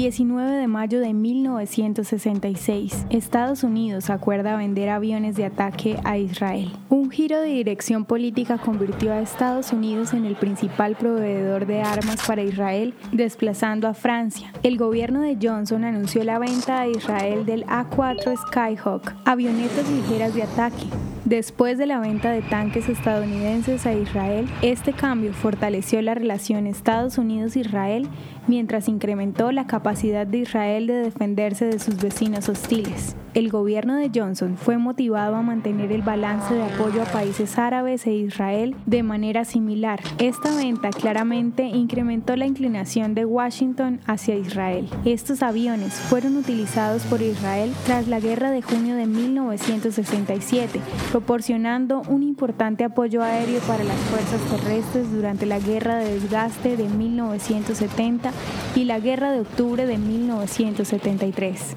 19 de mayo de 1966, Estados Unidos acuerda vender aviones de ataque a Israel. Un giro de dirección política convirtió a Estados Unidos en el principal proveedor de armas para Israel, desplazando a Francia. El gobierno de Johnson anunció la venta a Israel del A-4 Skyhawk, avionetas ligeras de ataque, Después de la venta de tanques estadounidenses a Israel, este cambio fortaleció la relación Estados Unidos-Israel mientras incrementó la capacidad de Israel de defenderse de sus vecinos hostiles. El gobierno de Johnson fue motivado a mantener el balance de apoyo a países árabes e Israel de manera similar. Esta venta claramente incrementó la inclinación de Washington hacia Israel. Estos aviones fueron utilizados por Israel tras la guerra de junio de 1967, proporcionando un importante apoyo aéreo para las fuerzas terrestres durante la guerra de desgaste de 1970 y la guerra de octubre de 1973.